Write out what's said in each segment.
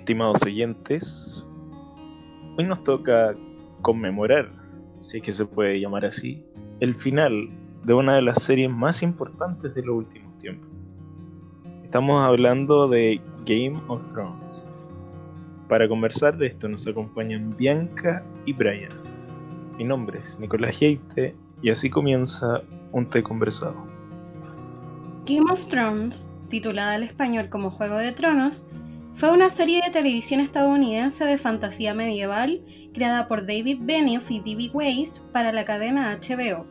estimados oyentes, hoy nos toca conmemorar, si es que se puede llamar así, el final de una de las series más importantes de los últimos tiempos. Estamos hablando de Game of Thrones. Para conversar de esto nos acompañan Bianca y Brian. Mi nombre es Nicolás Heite y así comienza un té conversado. Game of Thrones, titulada al español como Juego de Tronos, fue una serie de televisión estadounidense de fantasía medieval creada por David Benioff y D.B. Weiss para la cadena HBO.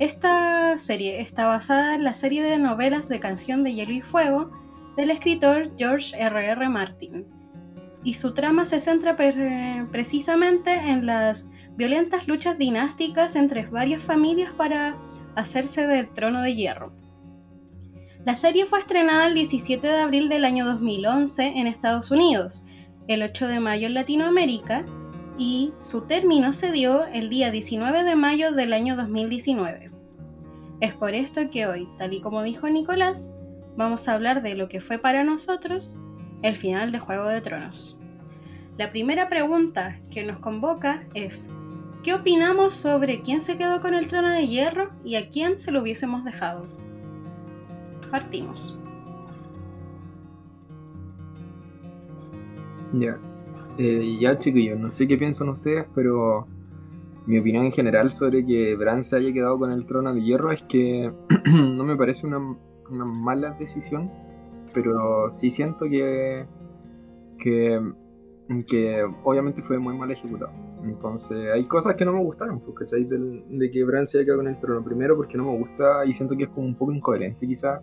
Esta serie está basada en la serie de novelas de Canción de Hielo y Fuego del escritor George R.R. R. Martin, y su trama se centra precisamente en las violentas luchas dinásticas entre varias familias para hacerse del trono de hierro. La serie fue estrenada el 17 de abril del año 2011 en Estados Unidos, el 8 de mayo en Latinoamérica y su término se dio el día 19 de mayo del año 2019. Es por esto que hoy, tal y como dijo Nicolás, vamos a hablar de lo que fue para nosotros el final de Juego de Tronos. La primera pregunta que nos convoca es, ¿qué opinamos sobre quién se quedó con el trono de hierro y a quién se lo hubiésemos dejado? Partimos. Ya, eh, ya chiquillos, no sé qué piensan ustedes, pero mi opinión en general sobre que Bran se haya quedado con el trono de hierro es que no me parece una, mala decisión, pero sí siento que, que, que obviamente fue muy mal ejecutado. Entonces, hay cosas que no me gustaron, pues, ¿cachai? De, de que Bran se haya quedado con el trono. Primero, porque no me gusta y siento que es como un poco incoherente, quizá,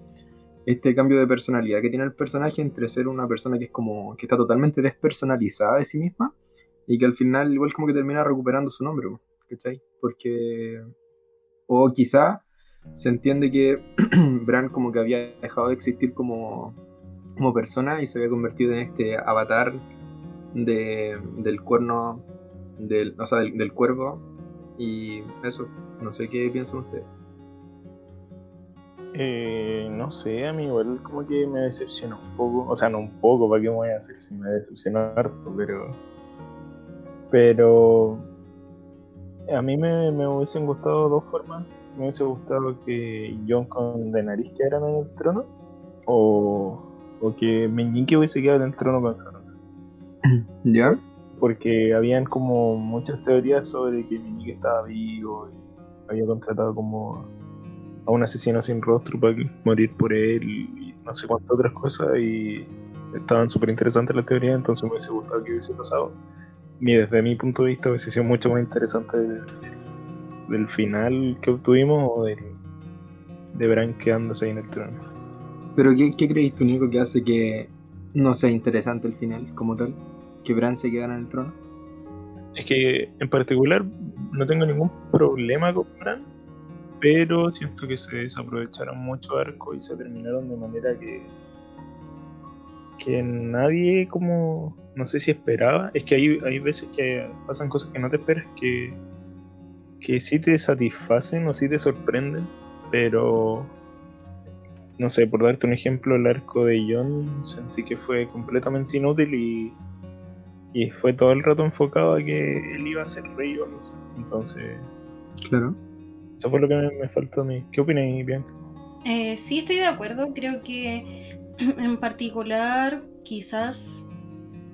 este cambio de personalidad que tiene el personaje entre ser una persona que es como que está totalmente despersonalizada de sí misma y que al final igual como que termina recuperando su nombre, ¿cachai? Porque o quizá se entiende que Bran como que había dejado de existir como, como persona y se había convertido en este avatar de, del cuerno del, o sea, del, cuervo. Y eso, no sé qué piensan ustedes. Eh, no sé, a mí igual como que me decepcionó un poco, o sea, no un poco, ¿para qué me voy a hacer si me decepcionó harto? Pero, pero a mí me, me hubiesen gustado dos formas. Me hubiese gustado que John con Daenerys quedaran en el trono, o, o que Meñique hubiese quedado en el trono con Sansa. ¿Ya? porque habían como muchas teorías sobre que Meñique estaba vivo y había contratado como a un asesino sin rostro para morir por él y no sé cuántas otras cosas y estaban súper interesantes las teorías, entonces me hubiese gustado que hubiese pasado. Y desde mi punto de vista hubiese sido mucho más interesante del, final que obtuvimos o del, de Bran quedándose ahí en el trono. Pero ¿qué, qué crees tú, Nico, que hace que no sea interesante el final como tal? que Bran se quedara en el trono? Es que en particular no tengo ningún problema con Bran, pero siento que se desaprovecharon mucho arco y se terminaron de manera que que nadie como no sé si esperaba es que hay, hay veces que pasan cosas que no te esperas que que sí te satisfacen o sí te sorprenden pero no sé por darte un ejemplo el arco de Jon sentí que fue completamente inútil y y fue todo el rato enfocado a que él iba a ser rey o no sé. Entonces. Claro. Eso fue lo que me, faltó a mí. ¿Qué opinas, Bianca? Eh, sí, estoy de acuerdo. Creo que en particular, quizás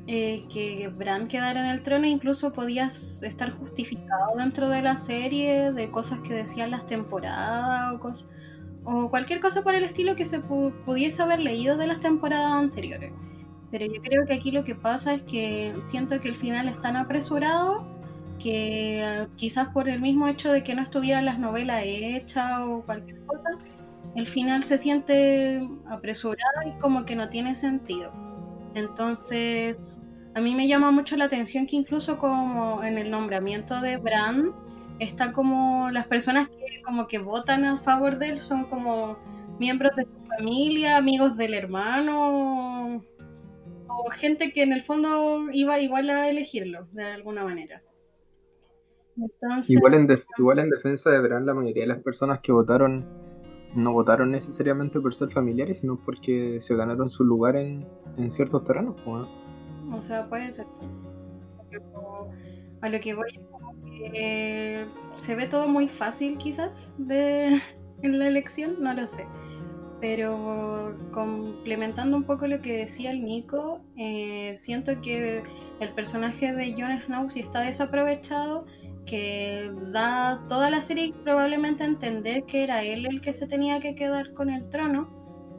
eh, que Bran quedara en el trono incluso podía estar justificado dentro de la serie de cosas que decían las temporadas o, cosas, o cualquier cosa por el estilo que se pudiese haber leído de las temporadas anteriores. Pero yo creo que aquí lo que pasa es que siento que el final es tan apresurado que quizás por el mismo hecho de que no estuvieran las novelas hechas o cualquier cosa, el final se siente apresurado y como que no tiene sentido. Entonces, a mí me llama mucho la atención que incluso como en el nombramiento de Bran, están como las personas que como que votan a favor de él son como miembros de su familia, amigos del hermano, gente que en el fondo iba igual a elegirlo, de alguna manera. Igual, en igual en defensa de Bran, la mayoría de las personas que votaron no votaron necesariamente por ser familiares, sino porque se ganaron su lugar en, ciertos terrenos. O sea, puede ser. a lo que voy es como que se ve todo muy fácil quizás de, en la elección, no lo sé. Pero complementando un poco lo que decía el Nico, eh, siento que el personaje de Jon Snow sí está desaprovechado, que da toda la serie probablemente a entender que era él el que se tenía que quedar con el trono,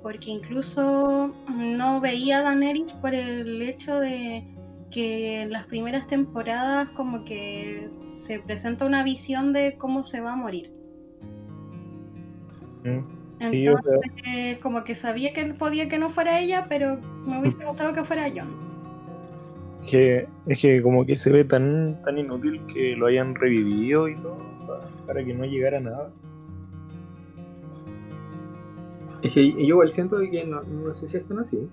porque incluso no veía a Daenerys por el hecho de que en las primeras temporadas como que se presenta una visión de cómo se va a morir. Mm. Entonces, como que sabía que podía que no fuera ella, pero me hubiese gustado que fuera John. Que, es que como que se ve tan, tan inútil que lo hayan revivido y todo, para, que no llegara nada. Es que yo igual siento que no, no sé si están así,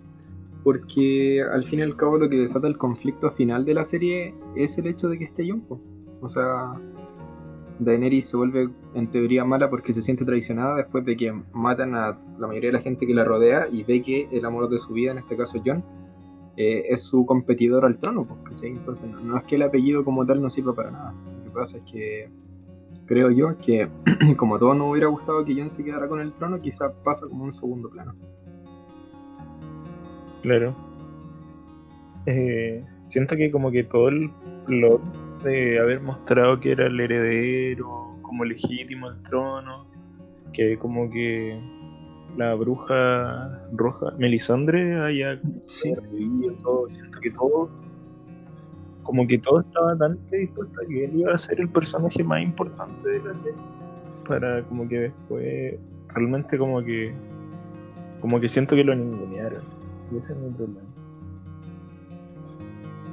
porque al fin y al cabo lo que desata el conflicto final de la serie es el hecho de que esté John. O sea, Daenerys se vuelve en teoría mala porque se siente traicionada después de que matan a la mayoría de la gente que la rodea y ve que el amor de su vida, en este caso John, eh, es su competidor al trono. Pues, Entonces no, es que el apellido como tal no sirva para nada. Lo que pasa es que creo yo que como a todos nos hubiera gustado que John se quedara con el trono, quizá pasa como un segundo plano. Claro. Eh, siento que como que todo el plot de haber mostrado que era el heredero, como legítimo al trono, que como que la bruja roja, Melisandre, haya sí. todo, siento que todo, como que todo estaba tan predispuesto que él iba a ser el personaje más importante de la serie, para como que después, realmente como que, como que siento que lo ningunearon, y ese es mi problema.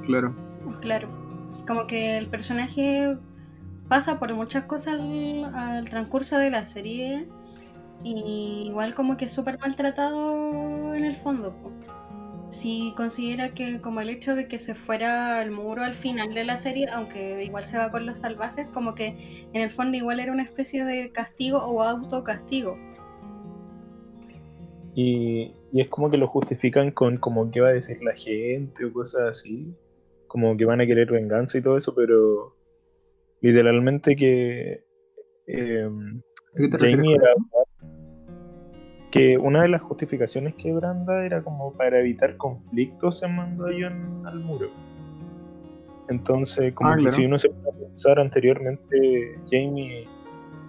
Claro. Claro. Como que el personaje pasa por muchas cosas al, transcurso de la serie y igual como que es súper maltratado en el fondo. Si considera que como el hecho de que se fuera al muro al final de la serie, aunque igual se va con los salvajes, como que en el fondo igual era una especie de castigo o autocastigo. Y, y es como que lo justifican con como qué va a decir la gente o cosas así como que van a querer venganza y todo eso, pero literalmente que eh, Jamie era que una de las justificaciones que Branda era como para evitar conflictos se mandó a John al muro. Entonces, como ah, que si uno se puede pensar anteriormente, Jamie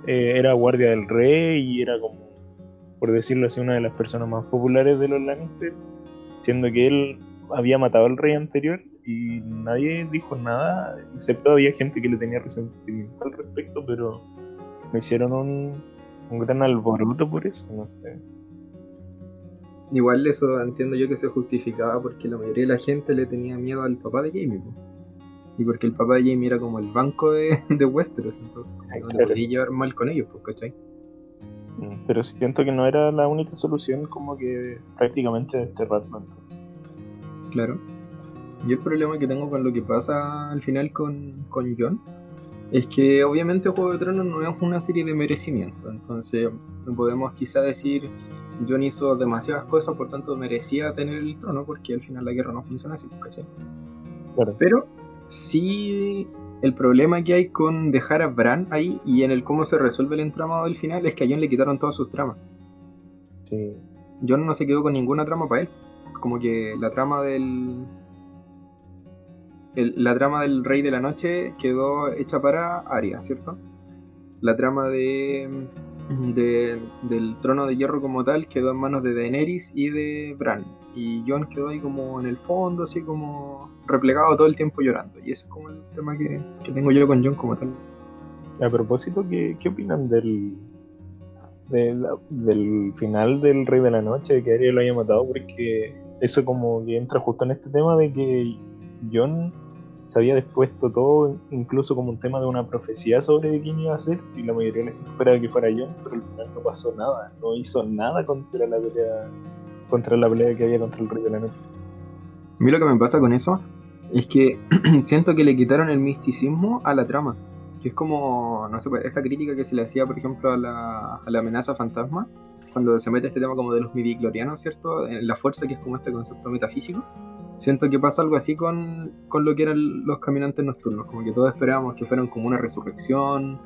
eh, era guardia del rey y era como, por decirlo así, una de las personas más populares de los Lannister, siendo que él había matado al rey anterior y nadie dijo nada, excepto había gente que le tenía resentimiento al respecto, pero me hicieron un, un gran alboroto por eso, no sé. Igual eso entiendo yo que se justificaba porque la mayoría de la gente le tenía miedo al papá de Jamie. Y porque el papá de Jamie era como el banco de, de Westeros, entonces no le podía llevar mal con ellos, pues, ¿cachai? Mm, pero siento que no era la única solución como que prácticamente desterrarlo entonces. Claro. Yo el problema que tengo con lo que pasa al final con, con John es que obviamente Juego de Tronos no es una serie de merecimiento. Entonces no podemos quizá decir John hizo demasiadas cosas, por tanto merecía tener el trono, porque al final la guerra no funciona así, ¿cachai? Pero sí el problema que hay con dejar a Bran ahí y en el cómo se resuelve el entramado del final es que a John le quitaron todas sus tramas. Sí. John no se quedó con ninguna trama para él. Como que la trama del, la trama del Rey de la Noche quedó hecha para Arya, ¿cierto? La trama de, del Trono de Hierro como tal quedó en manos de Daenerys y de Bran. Y Jon quedó ahí como en el fondo, así como replegado todo el tiempo llorando. Y ese es como el tema que, tengo yo con Jon como tal. A propósito, ¿qué, qué opinan del, del, final del Rey de la Noche, de que Arya lo haya matado? Porque eso como que entra justo en este tema de que Jon se había dispuesto todo, incluso como un tema de una profecía sobre quién iba a ser, y la mayoría de la gente esperaba que fuera John, pero al final no pasó nada, no hizo nada contra la pelea, contra la pelea que había contra el Rey de la Noche. A mí lo que me pasa con eso es que siento que le quitaron el misticismo a la trama. Que es como, no sé, pues, esta crítica que se le hacía, por ejemplo, a la, a la amenaza fantasma, cuando se mete este tema como de los midi-glorianos, ¿cierto? En la fuerza, que es como este concepto metafísico siento que pasa algo así con, con, lo que eran los caminantes nocturnos, como que todos esperábamos que fueran como una resurrección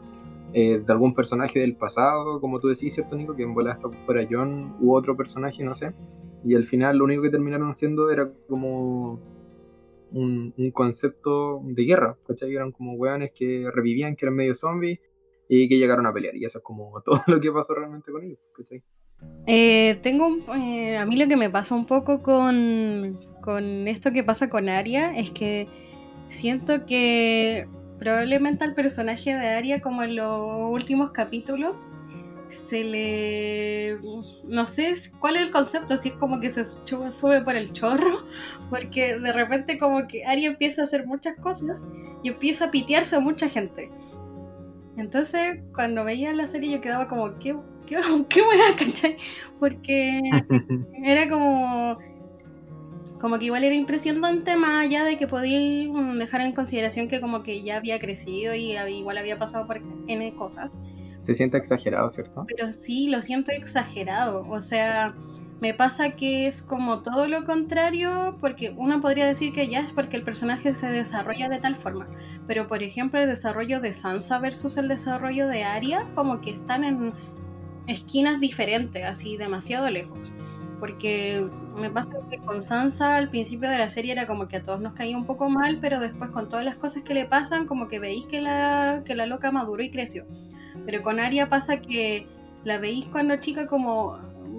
eh, de algún personaje del pasado, como tú decís, ¿cierto, Nico? Que en bola fuera John u otro personaje, no sé. Y al final lo único que terminaron haciendo era como un, un concepto de guerra, ¿cachai? Eran como weones que revivían, que eran medio zombies y que llegaron a pelear. Y eso es como todo lo que pasó realmente con ellos, ¿cachai? Eh, tengo eh, a mí lo que me pasa un poco con, con esto que pasa con Aria es que siento que probablemente al personaje de Aria, como en los últimos capítulos, se le. No sé cuál es el concepto, si es como que se sube por el chorro, porque de repente, como que Aria empieza a hacer muchas cosas y empieza a pitearse a mucha gente. Entonces, cuando veía la serie, yo quedaba como, ¿qué, qué, qué buena, cachai? Porque era como como que igual era impresionante más allá de que podía dejar en consideración que como que ya había crecido y igual había pasado por N cosas. Se siente exagerado, ¿cierto? Pero sí, lo siento exagerado. O sea, me pasa que es como todo lo contrario, porque uno podría decir que ya es porque el personaje se desarrolla de tal forma. Pero por ejemplo, el desarrollo de Sansa versus el desarrollo de Arya, como que están en esquinas diferentes, así demasiado lejos. Porque me pasa que con Sansa al principio de la serie era como que a todos nos caía un poco mal, pero después con todas las cosas que le pasan, como que veis que la, que la loca maduró y creció. Pero con Arya pasa que la veis cuando chica como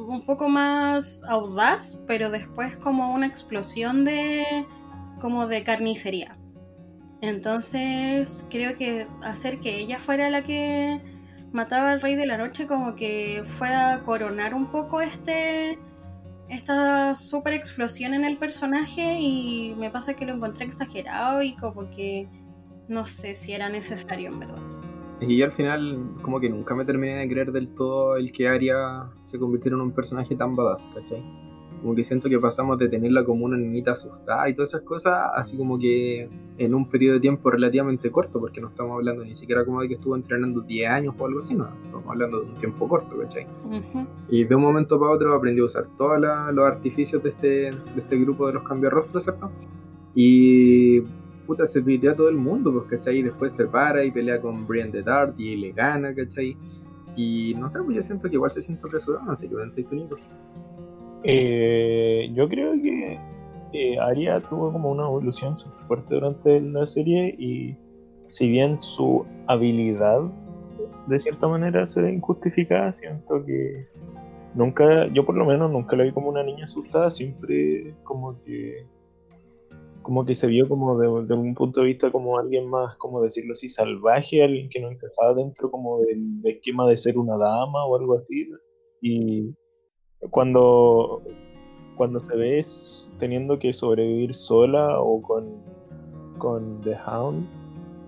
un poco más audaz, pero después como una explosión de como de carnicería. Entonces creo que hacer que ella fuera la que mataba al rey de la noche como que fue a coronar un poco este esta super explosión en el personaje y me pasa que lo encontré exagerado y como que no sé si era necesario en verdad. Y yo al final como que nunca me terminé de creer del todo el que Arya se convirtiera en un personaje tan badass, ¿cachai? Como que siento que pasamos de tenerla como una niñita asustada y todas esas cosas, así como que en un periodo de tiempo relativamente corto, porque no estamos hablando ni siquiera como de que estuvo entrenando 10 años o algo así, no, estamos hablando de un tiempo corto, ¿cachai? Y de un momento para otro aprendió a usar todos los artificios de este, de este grupo de los cambiarrostros, ¿cierto? Y puta, se pide a todo el mundo, pues, ¿cachai? Y después se para y pelea con Brian de Dart y le gana, ¿cachai? Y no sé, pues yo siento que igual se siente apresurado, no sé qué pensáis tú, Nico. Eh, yo creo que eh, Arya tuvo como una evolución súper fuerte durante la serie y si bien su habilidad de cierta manera se ve injustificada, siento que nunca, yo por lo menos nunca la vi como una niña asustada, siempre como que como que se vio como de, un punto de vista como alguien más, como decirlo así, salvaje, alguien que no encajaba dentro como del esquema de ser una dama o algo así. Y cuando, cuando se ve teniendo que sobrevivir sola o con, con The Hound,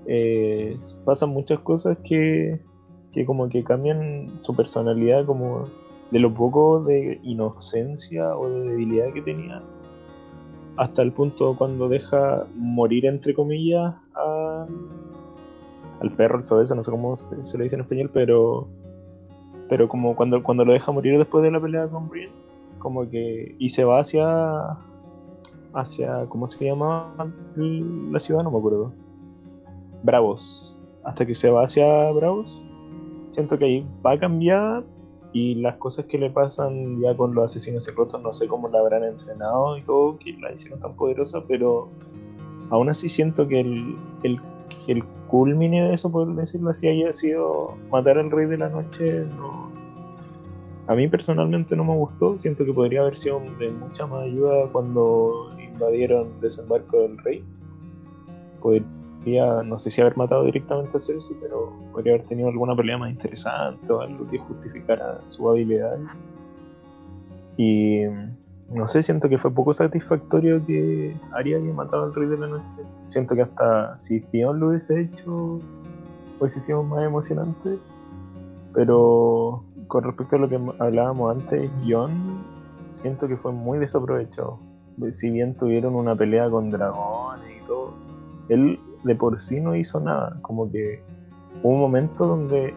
eh, pasan muchas cosas que, que como que cambian su personalidad como de lo poco de inocencia o de debilidad que tenía hasta el punto cuando deja morir entre comillas al perro, el sobeso, no sé cómo se, se, le dice en español, pero pero como cuando, cuando lo deja morir después de la pelea con Brian, como que. y se va hacia. hacia. ¿cómo se llama la ciudad? No me acuerdo. Bravos. Hasta que se va hacia Bravos. Siento que ahí va a cambiar y las cosas que le pasan ya con los asesinos secretos, no sé cómo la habrán entrenado y todo, que la hicieron tan poderosa, pero aún así siento que el, el, el culmine de eso, por decirlo así, haya sido matar al rey de la noche, no. A mí personalmente no me gustó, siento que podría haber sido de mucha más ayuda cuando invadieron desembarco del rey. Podría, no sé si haber matado directamente a Cersei, pero podría haber tenido alguna pelea más interesante o algo que justificara su habilidad. Y no sé, siento que fue poco satisfactorio que Arya haya al rey de la noche. Siento que hasta si Theon lo hubiese hecho, hubiese sido más emocionante. Pero con respecto a lo que hablábamos antes, Jon, siento que fue muy desaprovechado. Si bien tuvieron una pelea con dragones y todo, él de por sí no hizo nada. Como que hubo un momento donde,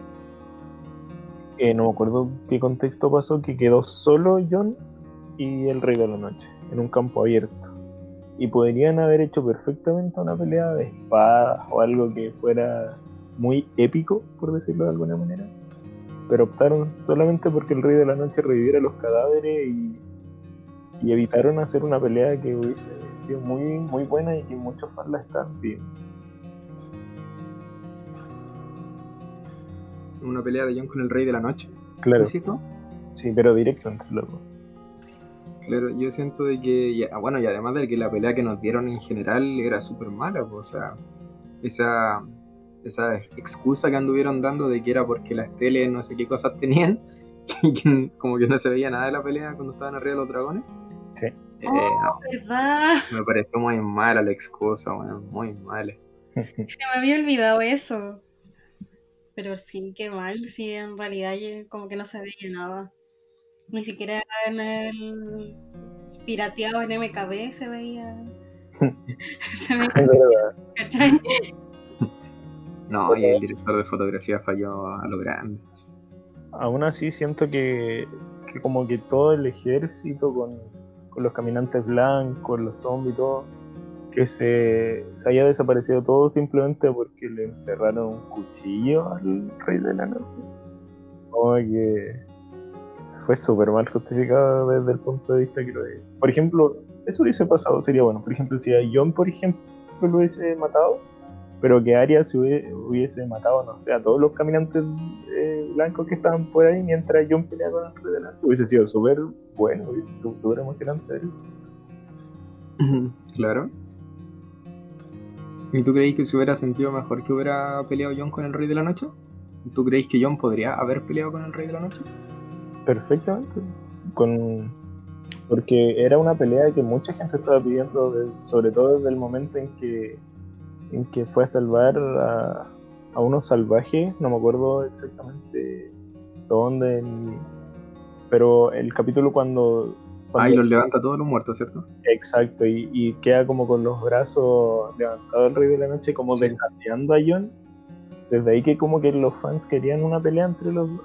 eh, no me acuerdo qué contexto pasó, que quedó solo Jon y el Rey de la Noche, en un campo abierto. y podrían haber hecho perfectamente una pelea de espadas o algo que fuera muy épico, por decirlo de alguna manera. Pero optaron solamente porque el Rey de la Noche reviviera los cadáveres y, y evitaron hacer una pelea que hubiese sido muy, muy buena y que muchos fans la están viendo. Una pelea de John con el Rey de la Noche. Claro. Sí, pero directo entre los dos. Claro, yo siento de que, ya- bueno, y además de que la pelea que nos dieron en general era súper mala, pues, o sea, esa, esa excusa que anduvieron dando de que era porque las teles no sé qué cosas tenían, y que como que no se veía nada de la pelea cuando estaban arriba de los dragones. Sí. Eh, no, ¿Verdad? me pareció muy mala la excusa, bueno, muy mala. Se me había olvidado eso. Pero sí, qué mal. Sí, en realidad ya como que no se veía nada. Ni siquiera en el pirateado en MKB se veía. se veía. No, y el director de fotografía falló a lo grande. Aún así siento que, que como que todo el ejército con, con los caminantes blancos, los zombies y todo, que se, se haya desaparecido todo simplemente porque le enterraron un cuchillo al rey de la noche. Como que fue súper mal justificado desde el punto de vista que lo. Por ejemplo, eso hubiese pasado, sería bueno. Por ejemplo, si a John, por ejemplo, lo hubiese matado, pero que hubie- hubiese matado, no sé, a todos los caminantes eh, blancos que estaban por ahí mientras John peleaba con el rey de la noche, hubiese sido súper bueno, hubiese sido súper emocionante eso. Claro. ¿Y tú creéis que se hubiera sentido mejor que hubiera peleado John con el Rey de la Noche? ¿Tú creéis que John podría haber peleado con el Rey de la Noche? Perfectamente. Con... Porque era una pelea que mucha gente estaba pidiendo, de- sobre todo desde el momento en que, en que fue a salvar a, a unos salvajes, no me acuerdo exactamente dónde, ni- pero el capítulo cuando... Ah, cuando y los levanta todos los muertos, ¿cierto? Exacto, y, y queda como con los brazos levantados el Rey de la Noche, como Sí. desafiando a John. Desde ahí que como que los fans querían una pelea entre los dos.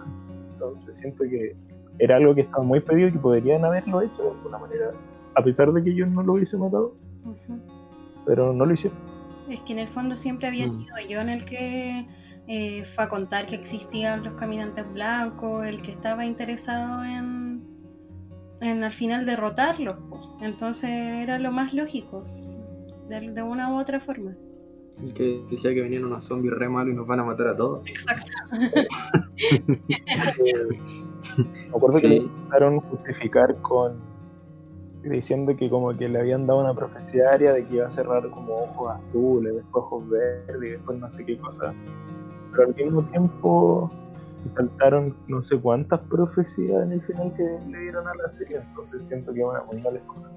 Entonces siento que era algo que estaba muy pedido y que podrían haberlo hecho de alguna manera, a pesar de que John no lo hubiese matado, pero no lo hicieron. Es que en el fondo siempre había Mm. sido yo en el que eh, fue a contar que existían los caminantes blancos, el que estaba interesado en, en al final derrotarlos. Entonces era lo más lógico, de, de una u otra forma. El que decía que venían unos zombies re malos y nos van a matar a todos. Exacto. Me acuerdo que Sí. le intentaron justificar con diciendo que como que le habían dado una profecía aria de que iba a cerrar como ojos azules, después ojos verdes y después no sé qué cosa. Pero al mismo tiempo saltaron no sé cuántas profecías en el final que le dieron a la serie, entonces siento que es una muy excusa.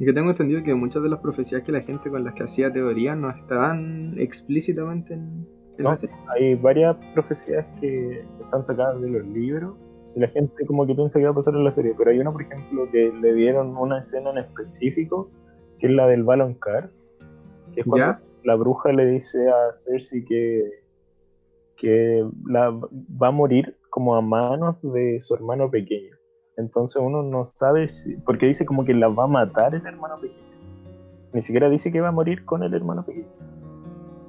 Y que tengo entendido que muchas de las profecías que la gente con las que hacía teoría no estaban explícitamente en, en No. Hay varias profecías que están sacadas de los libros y la gente como que piensa que va a pasar en la serie, pero hay una, por ejemplo, que le dieron una escena en específico, que es la del Balon Car, que es cuando ¿Ya? la bruja le dice a Cersei que, que la, va a morir como a manos de su hermano pequeño. Entonces uno no sabe si, porque dice como que la va a matar el hermano pequeño. Ni siquiera dice que va a morir con el hermano pequeño.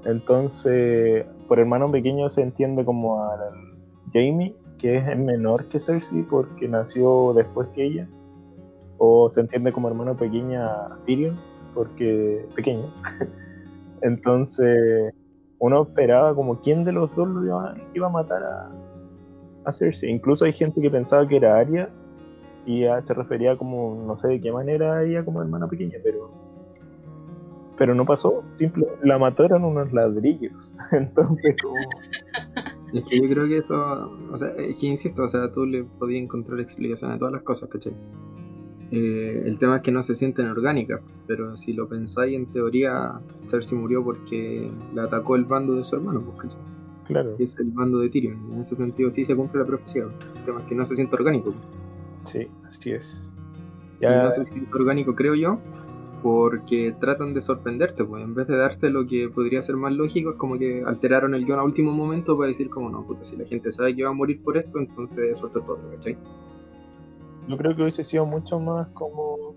Entonces, por hermano pequeño se entiende como al Jamie, que es menor que Cersei porque nació después que ella. O se entiende como hermano pequeña a Tyrion, porque pequeño. Entonces, uno esperaba como quién de los dos lo iba, iba a matar a, a Cersei. Incluso hay gente que pensaba que era Arya y a- se refería como, no sé de qué manera a ella como hermana pequeña, pero pero no pasó, simple, la mataron unos ladrillos. Entonces, como, Es que yo creo que eso, o sea, es que insisto, o sea, tú le podías encontrar explicación a todas las cosas, ¿cachai? Eh, el tema es que no se sienten orgánicas, pero si lo pensáis, en teoría, Cersei murió porque la atacó el bando de su hermano, pues, ¿cachai? claro, Que es el bando de Tyrion. En ese sentido sí se cumple la profecía. El tema es que no se siente orgánico. sí, así es. Y Ya, no se siente orgánico, creo yo, porque tratan de sorprenderte, pues en vez de darte lo que podría ser más lógico, es como que alteraron el guion a último momento para decir como no, puta, si la gente sabe que va a morir por esto, entonces suelta todo, ¿cachai? yo creo que hubiese sido mucho más como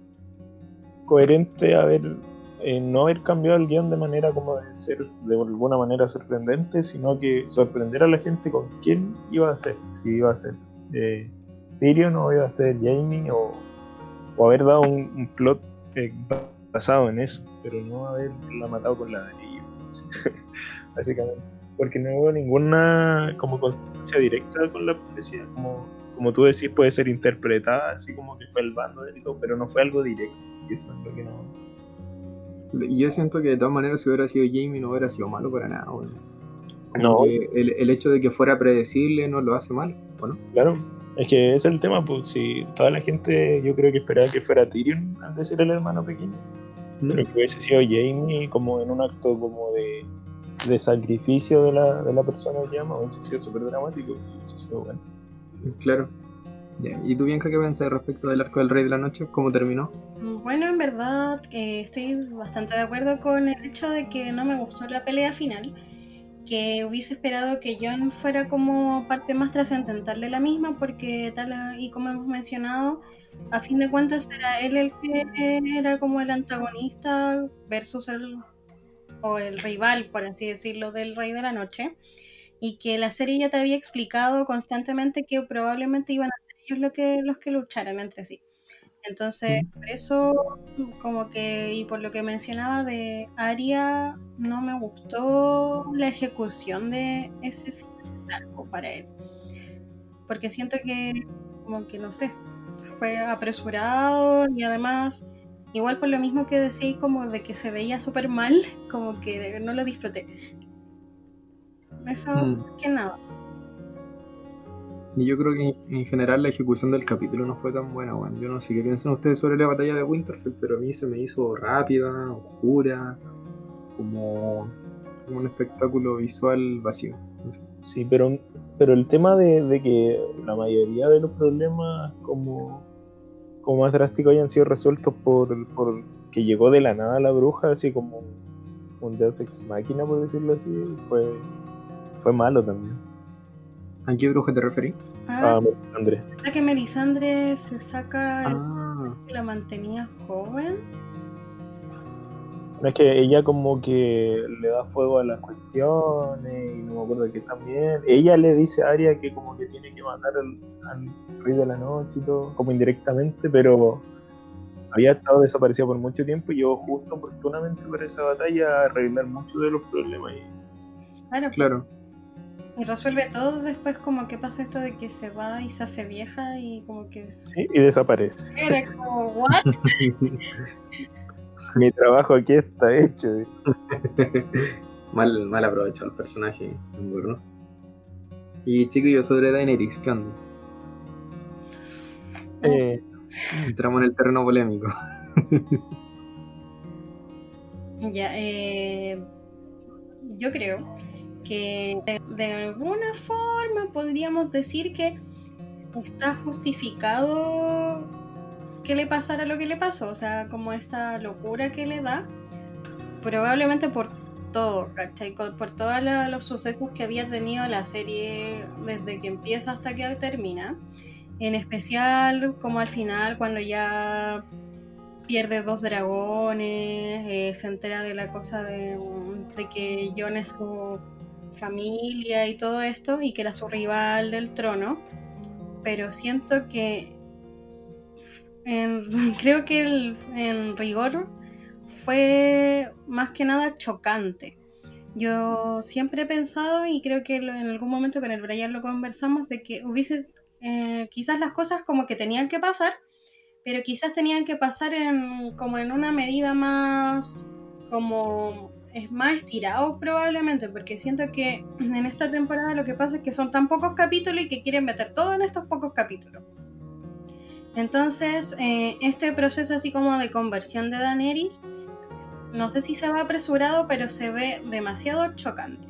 coherente haber eh, no haber cambiado el guion de manera como de ser de alguna manera sorprendente, sino que sorprender a la gente con quién iba a ser, si iba a ser eh, Tyrion o iba a ser Jamie o, o haber dado un, plot eh, basado en eso, pero no haberla matado con la anillo, básicamente, porque no hubo ninguna como consecuencia directa con la profecía, como, como tú decís puede ser interpretada así como que fue el bando de todo, pero no fue algo directo, y eso es lo que no yo siento que de todas maneras si hubiera sido Jamie no hubiera sido malo para nada, No. El, el, hecho de que fuera predecible no lo hace mal, ¿no? Claro, es que es el tema, pues si toda la gente yo creo que esperaba que fuera Tyrion antes de ser el hermano pequeño. Mm. Pero que hubiese sido Jamie como en un acto como de, de sacrificio de la, de la persona que llama, hubiese sido súper dramático hubiese sido bueno. Claro. ¿Y tú, Bianca, qué pensás respecto del arco del Rey de la Noche? ¿Cómo terminó? Bueno, en verdad que estoy bastante de acuerdo con el hecho de que no me gustó la pelea final, que hubiese esperado que John fuera como parte más trascendental de la misma, porque tal y como hemos mencionado, a fin de cuentas era él el que era como el antagonista versus el o el rival, por así decirlo, del Rey de la Noche, y que la serie ya te había explicado constantemente que probablemente iban a ser ellos lo que, los que lucharan entre sí. Entonces, por eso, como que, y por lo que mencionaba de Aria, no me gustó la ejecución de ese final para él. Porque siento que, como que, no sé, fue apresurado y además, igual por lo mismo que decía, como de que se veía súper mal, como que no lo disfruté. Eso, mm. que nada. Y yo creo que en general la ejecución del capítulo no fue tan buena, bueno. Yo no sé qué piensan ustedes sobre la batalla de Winterfell, pero a mí se me hizo rápida, oscura, como, un espectáculo visual vacío. Sí, pero, pero el tema de, que la mayoría de los problemas como, como más drásticos hayan sido resueltos por, por que llegó de la nada la bruja, así como un Deus Ex Máquina, por decirlo así, fue, fue malo también. ¿A qué bruja te referí? Ah, a Melisandre. La que Melisandre se saca ah. la mantenía joven. No es que ella como que le da fuego a las cuestiones y no me acuerdo que también. Ella le dice a Arya que como que tiene que matar al, rey de la noche y todo, como indirectamente, pero había estado desaparecido por mucho tiempo y llegó justo oportunamente por esa batalla a arreglar muchos de los problemas. Claro, claro. Y resuelve todo después como que pasa esto de que se va y se hace vieja y como que... Sí, y desaparece. Era como, ¿what? Mi trabajo aquí está hecho. mal, mal aprovechado el personaje, ¿no? Y yo sobre Daenerys, ¿qué onda? Eh, Entramos en el terreno polémico. ya, eh, yo creo que de, alguna forma podríamos decir que está justificado que le pasara lo que le pasó, o sea, como esta locura que le da, probablemente por todo, ¿cachai? Por todos los sucesos que había tenido la serie desde que empieza hasta que termina. En especial como al final cuando ya pierde dos dragones, eh, se entera de la cosa de, que Jon es su familia y todo esto, y que era su rival del trono, pero siento que creo que en rigor fue más que nada chocante. Yo siempre he pensado, y creo que en algún momento con el Brian lo conversamos, de que hubiese eh, quizás las cosas como que tenían que pasar, pero quizás tenían que pasar en, como en una medida más como es más estirado probablemente, porque siento que en esta temporada lo que pasa es que son tan pocos capítulos y que quieren meter todo en estos pocos capítulos. Entonces, eh, este proceso así como de conversión de Daenerys, no sé si se va apresurado, pero se ve demasiado chocante.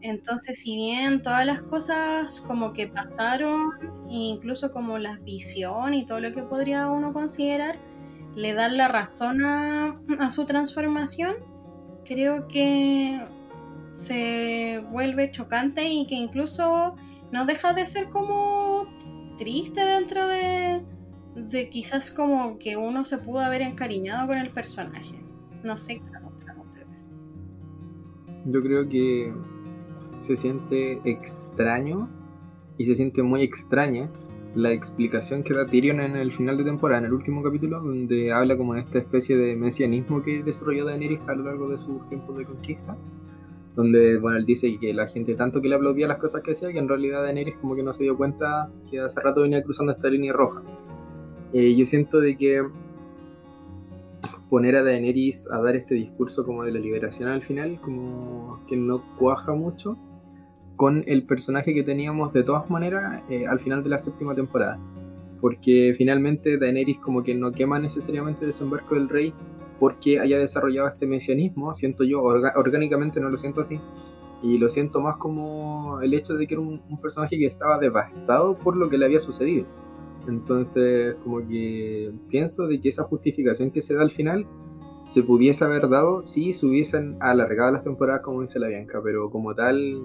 Entonces, si bien todas las cosas como que pasaron, incluso como la visión y todo lo que podría uno considerar, le dan la razón a su transformación, creo que se vuelve chocante y que incluso no deja de ser como triste dentro de, de quizás como que uno se pudo haber encariñado con el personaje. No sé qué opinan ustedes. Yo creo que se siente extraño y se siente muy extraña la explicación que da Tyrion en el final de temporada, en el último capítulo, donde habla como de esta especie de mesianismo que desarrolló Daenerys a lo largo de sus tiempos de conquista, donde, bueno, él dice que la gente tanto que le aplaudía las cosas que hacía, que en realidad Daenerys como que no se dio cuenta que hace rato venía cruzando esta línea roja. Eh, yo siento de que poner a Daenerys a dar este discurso como de la liberación al final, como que no cuaja mucho, con el personaje que teníamos de todas maneras eh, al final de la séptima temporada. Porque finalmente Daenerys como que no quema necesariamente desembarco del rey porque haya desarrollado este mesianismo, siento yo, orgánicamente no lo siento así, y lo siento más como el hecho de que era un, un, personaje que estaba devastado por lo que le había sucedido. Entonces, como que pienso de que esa justificación que se da al final se pudiese haber dado si se hubiesen alargado las temporadas como dice la Bianca, pero como tal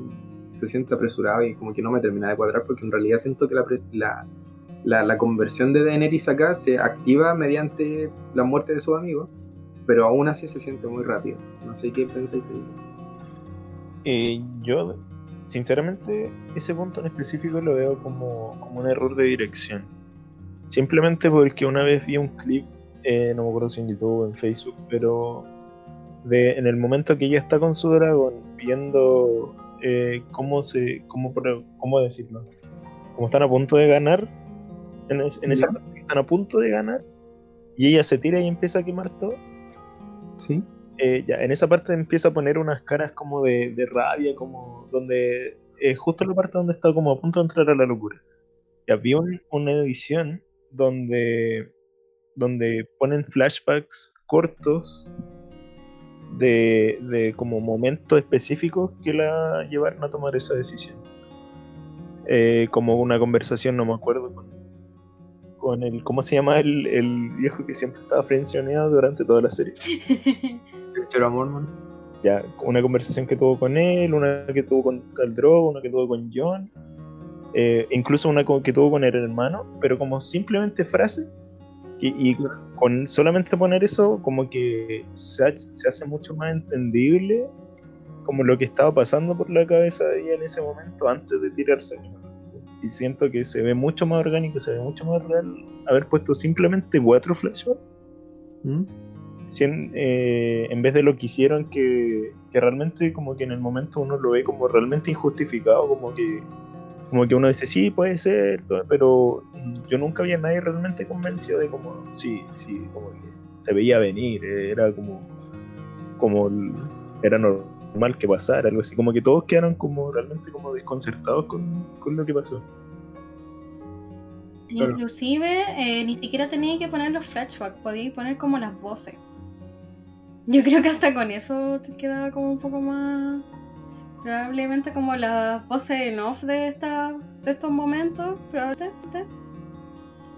se siente apresurado y como que no me termina de cuadrar porque en realidad siento que la, la, la, conversión de Daenerys acá se activa mediante la muerte de su amigo, pero aún así se siente muy rápido. No sé qué pensáis eh, yo, sinceramente, ese punto en específico lo veo como, como un error de dirección. Simplemente porque una vez vi un clip, eh, no me acuerdo si en YouTube o en Facebook, pero de, en el momento que ella está con su dragón viendo eh, cómo se, cómo, cómo decirlo, como están a punto de ganar, en, esa parte están a punto de ganar, y ella se tira y empieza a quemar todo. Sí. Eh, ya, en esa parte empieza a poner unas caras como de, de rabia, como donde es justo la parte donde está como a punto de entrar a la locura. Y había una edición donde, donde ponen flashbacks cortos de, como momentos específicos que la llevaron a tomar esa decisión. Eh, como una conversación, no me acuerdo, con, con el, ¿cómo se llama el, el viejo que siempre estaba frencionado durante toda la serie? Mormon. Ya, una conversación que tuvo con él, una que tuvo con Caldro, una que tuvo con John, eh, incluso una que tuvo con el hermano, pero como simplemente frase, y, con solamente poner eso, como que se, hace mucho más entendible como lo que estaba pasando por la cabeza de ella en ese momento antes de tirarse. Y siento que se ve mucho más orgánico, se ve mucho más real haber puesto simplemente cuatro flashbacks. ¿Mm? Eh, en vez de lo que hicieron que, que realmente como que en el momento uno lo ve como realmente injustificado, como que como que uno dice, sí, puede ser, pero yo nunca había nadie realmente convencido de como, sí, sí, como que se veía venir, era como, como era normal que pasara, algo así, como que todos quedaron como realmente como desconcertados con, con lo que pasó. Inclusive eh, ni siquiera tenía que poner los flashbacks, podía poner como las voces. Yo creo que hasta con eso te quedaba como un poco más Probablemente como las voces en off de, esta, de estos momentos, probablemente.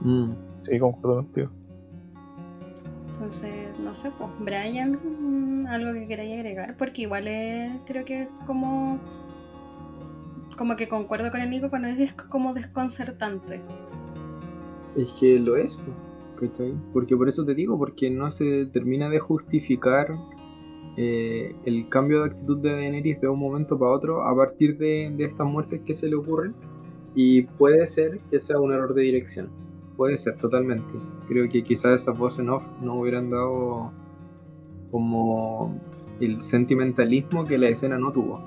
Mm, sí, concuerdo tío. Entonces, no sé, pues, Brian, algo que queráis agregar, porque igual es, creo que es como. Como que concuerdo con el Nico cuando es como desconcertante. Es que lo es, porque por eso te digo, porque no se termina de justificar eh, el cambio de actitud de Daenerys de un momento para otro a partir de, estas muertes que se le ocurren y puede ser que sea un error de dirección. Puede ser, totalmente. Creo que quizás esas voces off no hubieran dado como el sentimentalismo que la escena no tuvo.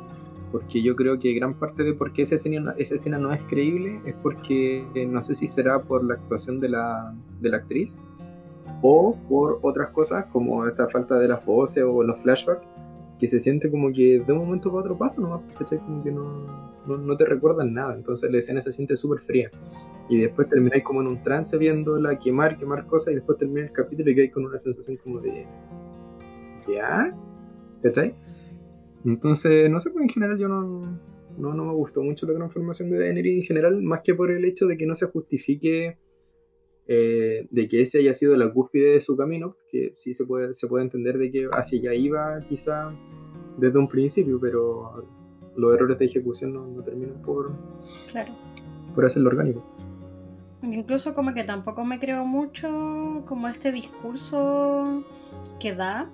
Porque yo creo que gran parte de por qué esa escena, esa escena no es creíble es porque no sé si será por la actuación de la, de la actriz o por otras cosas como esta falta de las voces o los flashbacks que se siente como que de un momento para otro paso nomás, ¿cachai? Como que no, no, te recuerdan nada, entonces la escena se siente súper fría. Y después termináis como en un trance viéndola quemar, quemar cosas, y después termina el capítulo y quedáis con una sensación como de. ¿Ya? ¿cachai? Entonces, no sé, pues en general yo no, no, no me gustó mucho la transformación de Daenerys en general, más que por el hecho de que no se justifique eh, de que ese haya sido la cúspide de su camino, que sí se puede, se puede entender de que hacia allá iba quizá desde un principio, pero los errores de ejecución no, terminan por, claro. por hacerlo orgánico. Incluso como que tampoco me creo mucho como este discurso que da,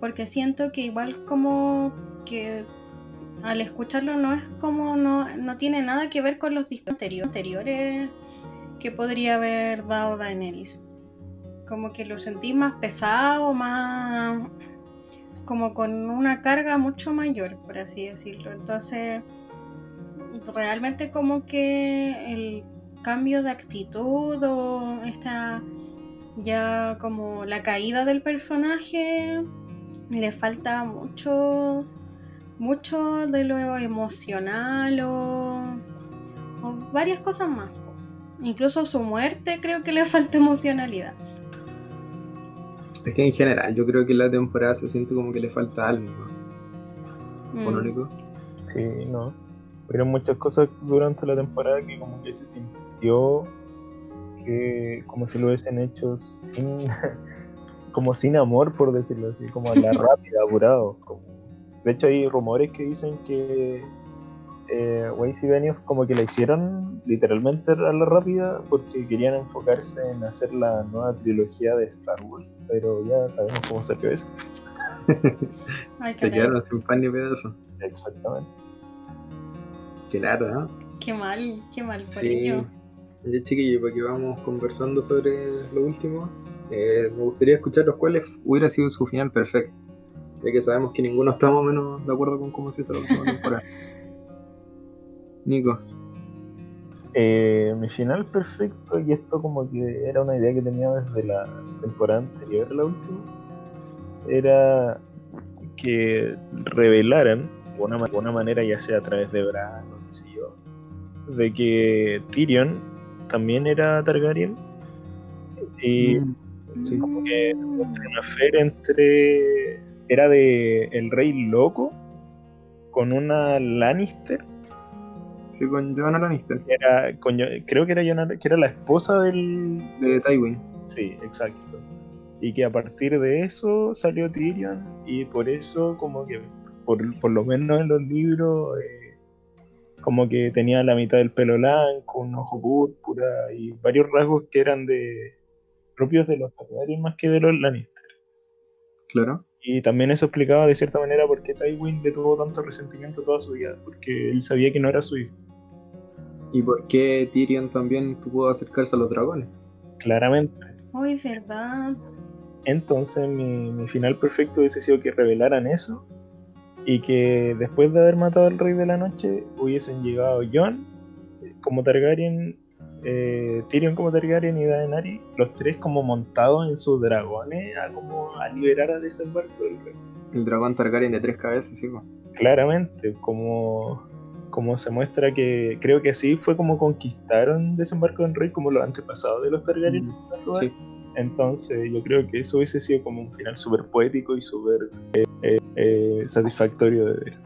porque siento que igual como que al escucharlo no es como no, no tiene nada que ver con los discursos anteriores que podría haber dado Daenerys. Como que lo sentí más pesado, más como con una carga mucho mayor, por así decirlo. Entonces, realmente como que el cambio de actitud o esta ya como la caída del personaje le falta mucho mucho de lo emocional o, varias cosas más incluso su muerte creo que le falta emocionalidad es que en general yo creo que la temporada se siente como que le falta algo ¿no? Mm. Sí, no. Hubieron muchas cosas durante la temporada que como que se sintió que como si lo hubiesen hecho sin como sin amor por decirlo así, como a la rápida, apurado. De hecho hay rumores que dicen que eh, Weiss y Benioff como que la hicieron literalmente a la rápida porque querían enfocarse en hacer la nueva trilogía de Star Wars, pero ya sabemos cómo salió eso. se quedaron sin pan ni pedazo. Exactamente. Qué lata, ¿eh? Qué mal, qué mal por sí. ello. Ya chiquillos, para que vamos conversando sobre lo último, eh, me gustaría escuchar los cuales hubiera sido su final perfecto. Ya que sabemos que ninguno está más o menos de acuerdo con cómo se hizo la última temporada. Nico. Eh, mi final perfecto, y esto como que era una idea que tenía desde la temporada anterior a la última, era que revelaran de alguna manera, ya sea a través de Bran o qué sé yo, de que Tyrion también era Targaryen. Y mm, como que una fe entre. Era de el rey loco con una Lannister. Sí, con Joanna Lannister. Era, creo que era, que era la esposa del. De Tywin. Sí, exacto. Y que a partir de eso salió Tyrion y por eso como que por, por lo menos en los libros, eh, como que tenía la mitad del pelo blanco, un ojo púrpura y varios rasgos que eran de propios de los Targaryen más que de los Lannister. Claro. Y también eso explicaba de cierta manera por qué Tywin le tuvo tanto resentimiento toda su vida, porque él sabía que no era su hijo. ¿Y por qué Tyrion también pudo acercarse a los dragones? Claramente. Uy, verdad. Entonces mi, mi final perfecto hubiese sido que revelaran eso y que después de haber matado al Rey de la Noche hubiesen llegado Jon como Targaryen, eh, Tyrion como Targaryen y Daenerys, los tres como montados en sus dragones a como a liberar a desembarco del rey. El dragón Targaryen de tres cabezas, sí. Claramente, como, como se muestra que creo que así fue como conquistaron desembarco del rey como los antepasados de los Targaryen. Mm, sí. Entonces yo creo que eso hubiese sido como un final súper poético y súper eh, eh, eh, satisfactorio de ver.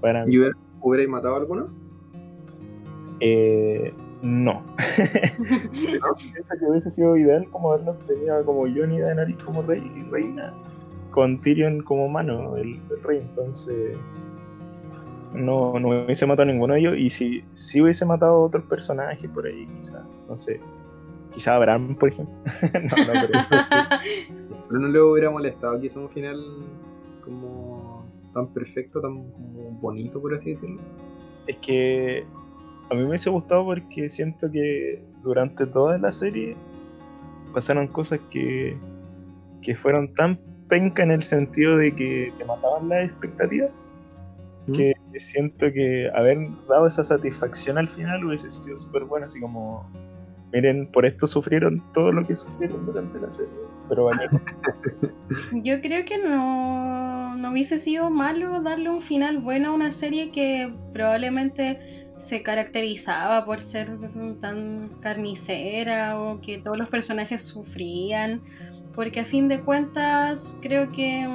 Para ¿Y hubierais matado a alguno? no. Pienso que hubiese sido ideal como verlos tenía como Johnny Daenerys como rey y reina, con Tyrion como mano, el, rey. Entonces no, no hubiese matado a ninguno de ellos y si, si hubiese matado a otros personajes por ahí, quizás, no sé, Quizá Abraham, por ejemplo. no, no, pero... no le hubiera molestado que un final como tan perfecto, tan bonito, por así decirlo. Es que a mí me hubiese gustado porque siento que durante toda la serie pasaron cosas que, que fueron tan penca en el sentido de que te mataban las expectativas ¿Mm? Siento que haber dado esa satisfacción al final hubiese sido súper bueno, así como miren, por esto sufrieron todo lo que sufrieron durante la serie. Pero bueno. Yo creo que no, no hubiese sido malo darle un final bueno a una serie que probablemente se caracterizaba por ser tan carnicera o que todos los personajes sufrían. Porque a fin de cuentas creo que...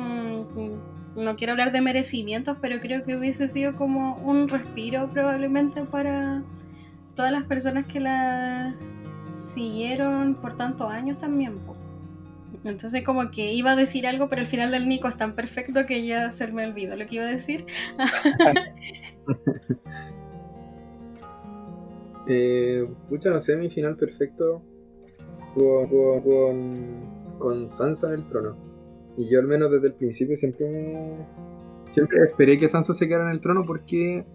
No quiero hablar de merecimientos, pero creo que hubiese sido como un respiro probablemente para todas las personas que la siguieron por tantos años también. Entonces como que iba a decir algo, pero el final del Nico es tan perfecto que ya se me olvidó lo que iba a decir. eh, no sé, mi final perfecto. con, con Sansa en el trono. Y yo al menos desde el principio siempre siempre esperé que Sansa se quedara en el trono porque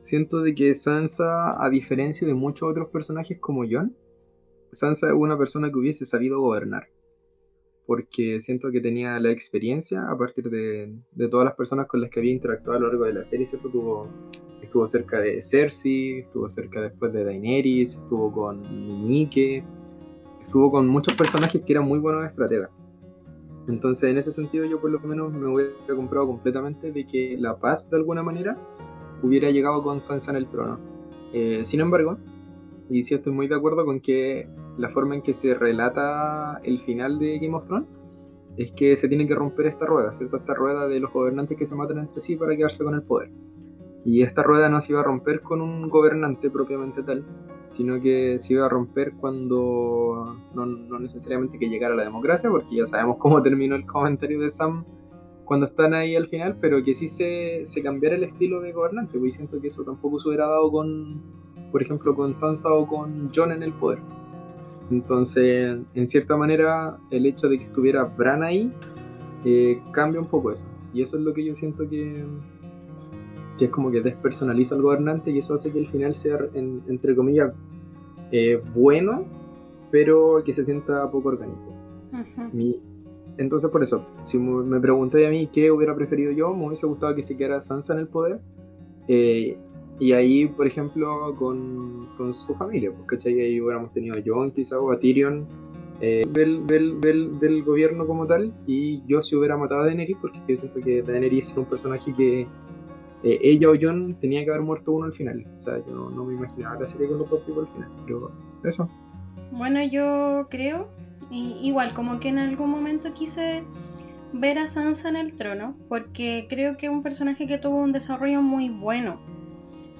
siento de que Sansa, a diferencia de muchos otros personajes como Jon, Sansa es una persona que hubiese sabido gobernar. Porque siento que tenía la experiencia a partir de, de todas las personas con las que había interactuado a lo largo de la serie, estuvo cerca de Cersei, estuvo cerca después de Daenerys, estuvo con Nike, estuvo con muchos personajes que eran muy buenos estrategas. Entonces, en ese sentido, yo por lo menos me hubiera comprado completamente de que la paz, de alguna manera, hubiera llegado con Sansa en el trono. Eh, sin embargo, y sí estoy muy de acuerdo con que la forma en que se relata el final de Game of Thrones es que se tiene que romper esta rueda, ¿cierto? Esta rueda de los gobernantes que se matan entre sí para quedarse con el poder. Y esta rueda no se iba a romper con un gobernante propiamente tal, sino que se iba a romper cuando no, necesariamente que llegara la democracia, porque ya sabemos cómo terminó el comentario de Sam cuando están ahí al final, pero que sí se, se cambiara el estilo de gobernante, porque siento que eso tampoco se hubiera dado con, por ejemplo, con Sansa o con Jon en el poder. Entonces, en cierta manera, el hecho de que estuviera Bran ahí eh, cambia un poco eso. Y eso es lo que yo siento que, que es como que despersonaliza al gobernante y eso hace que el final sea, entre comillas, eh, bueno, pero que se sienta poco orgánico. entonces, por eso, si me pregunté a mí qué hubiera preferido yo, me hubiese gustado que se quedara Sansa en el poder. Eh, y ahí, por ejemplo, con, con su familia, porque ahí hubiéramos tenido a Jon quizá o a Tyrion eh, del, del, del, del, gobierno como tal, y yo si hubiera matado a Daenerys, porque yo siento que Daenerys era un personaje que ella o Jon tenía que haber muerto uno al final. O sea, yo no, me imaginaba la serie con los dos al final. Pero eso. Bueno, yo creo, igual, como que en algún momento quise ver a Sansa en el trono, porque creo que es un personaje que tuvo un desarrollo muy bueno.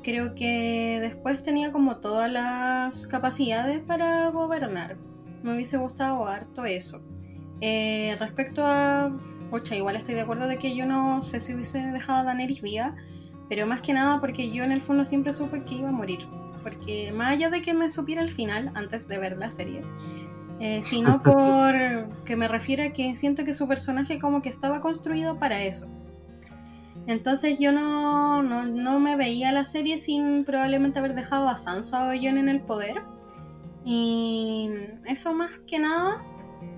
Creo que después tenía como todas las capacidades para gobernar. Me hubiese gustado harto eso. Eh, respecto a. Ocha, igual estoy de acuerdo de que yo no sé si hubiese dejado a Daenerys viva, pero más que nada porque yo en el fondo siempre supe que iba a morir. Porque más allá de que me supiera el final antes de ver la serie, eh, sino por que me refiero a que siento que su personaje como que estaba construido para eso. Entonces yo no, no, me veía la serie sin probablemente haber dejado a Sansa o Jon en el poder. Y eso más que nada,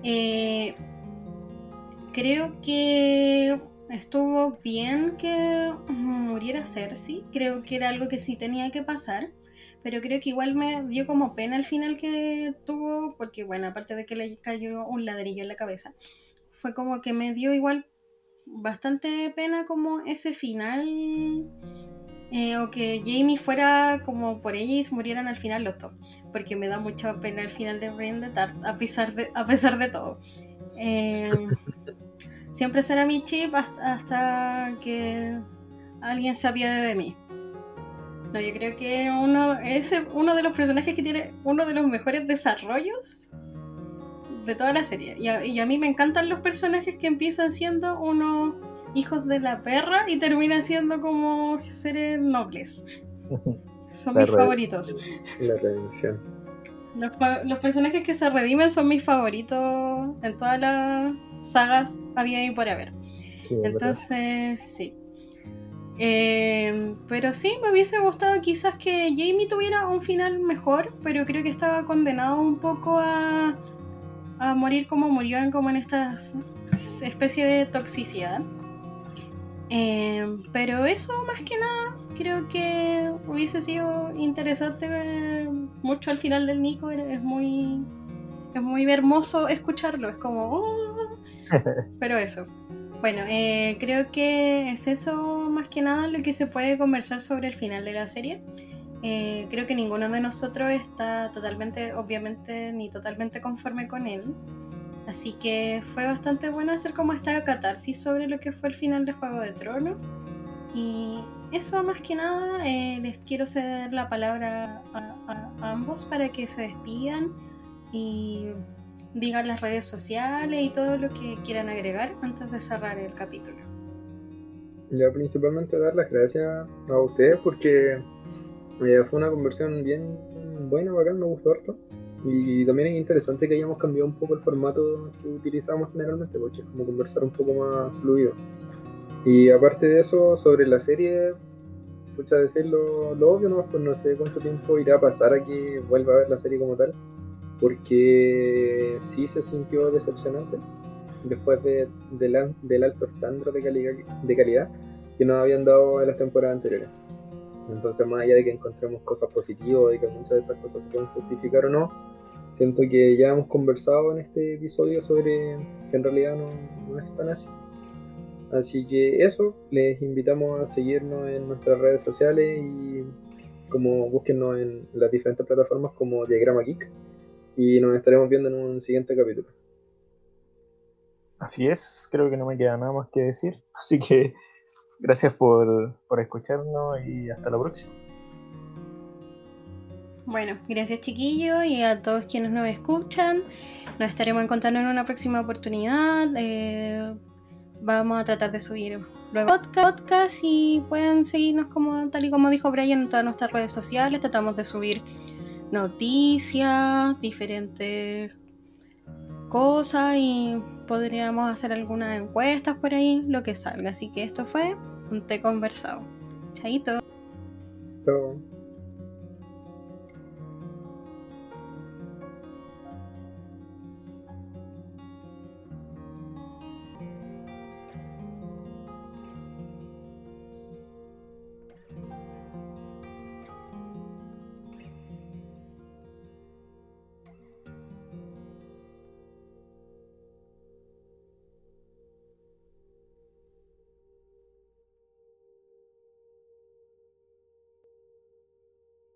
eh, creo que estuvo bien que muriera Cersei. Creo que era algo que sí tenía que pasar. Pero creo que igual me dio como pena el final que tuvo. Porque, bueno, aparte de que le cayó un ladrillo en la cabeza, fue como que me dio igual bastante pena como ese final. Eh, o que Jamie fuera como por ella y murieran al final los dos. Porque me da mucha pena el final de Brienne a pesar de, a pesar de todo. Eh, Siempre será mi chip hasta, que alguien se apiade de mí. No, yo creo que uno es uno de los personajes que tiene uno de los mejores desarrollos de toda la serie. Y a, mí me encantan los personajes que empiezan siendo unos hijos de la perra y terminan siendo como seres nobles. Son mis favoritos. La redención. Los, los, personajes que se redimen son mis favoritos en toda la, sagas había y por haber. Entonces, sí. Eh, pero sí, me hubiese gustado quizás que Jamie tuviera un final mejor, pero creo que estaba condenado un poco a, a morir como murió en, como en esta especie de toxicidad. Eh, pero eso más que nada, creo que hubiese sido interesante mucho al final del Nico, es muy es muy hermoso escucharlo, es como, oh". pero eso. Bueno, eh, creo que es eso más que nada lo que se puede conversar sobre el final de la serie. Eh, creo que ninguno de nosotros está totalmente, obviamente, ni totalmente conforme con él. Así que fue bastante bueno hacer como esta catarsis sobre lo que fue el final de Juego de Tronos. Y eso más que nada, eh, les quiero ceder la palabra a, a ambos para que se despidan y digan las redes sociales y todo lo que quieran agregar antes de cerrar el capítulo. Ya principalmente dar las gracias a ustedes porque eh, fue una conversión bien buena, bacán, me gustó harto. Y también es interesante que hayamos cambiado un poco el formato que utilizamos generalmente, porque es como conversar un poco más fluido. Y aparte de eso, sobre la serie, escucha decirlo lo obvio, ¿no? Pues no sé cuánto tiempo irá a pasar a que vuelva a ver la serie como tal, porque sí se sintió decepcionante después de, del alto estándar de calidad, de que nos habían dado en las temporadas anteriores. Entonces, más allá de que encontremos cosas positivas y que muchas de estas cosas se pueden justificar o no, siento que ya hemos conversado en este episodio sobre que en realidad no, no es tan así. Así que eso, les invitamos a seguirnos en nuestras redes sociales y como búsquennos en las diferentes plataformas como Diagrama Geek y nos estaremos viendo en un siguiente capítulo. Así es, creo que no me queda nada más que decir, así que gracias por, por escucharnos y hasta la próxima. Bueno, gracias chiquillos y a todos quienes nos escuchan. Nos estaremos encontrando en una próxima oportunidad. Eh, vamos a tratar de subir luego podcast y pueden seguirnos como tal y como dijo Brian en todas nuestras redes sociales. Tratamos de subir noticias, diferentes cosas y podríamos hacer algunas encuestas por ahí, lo que salga. Así que esto fue un té conversado. Chaito.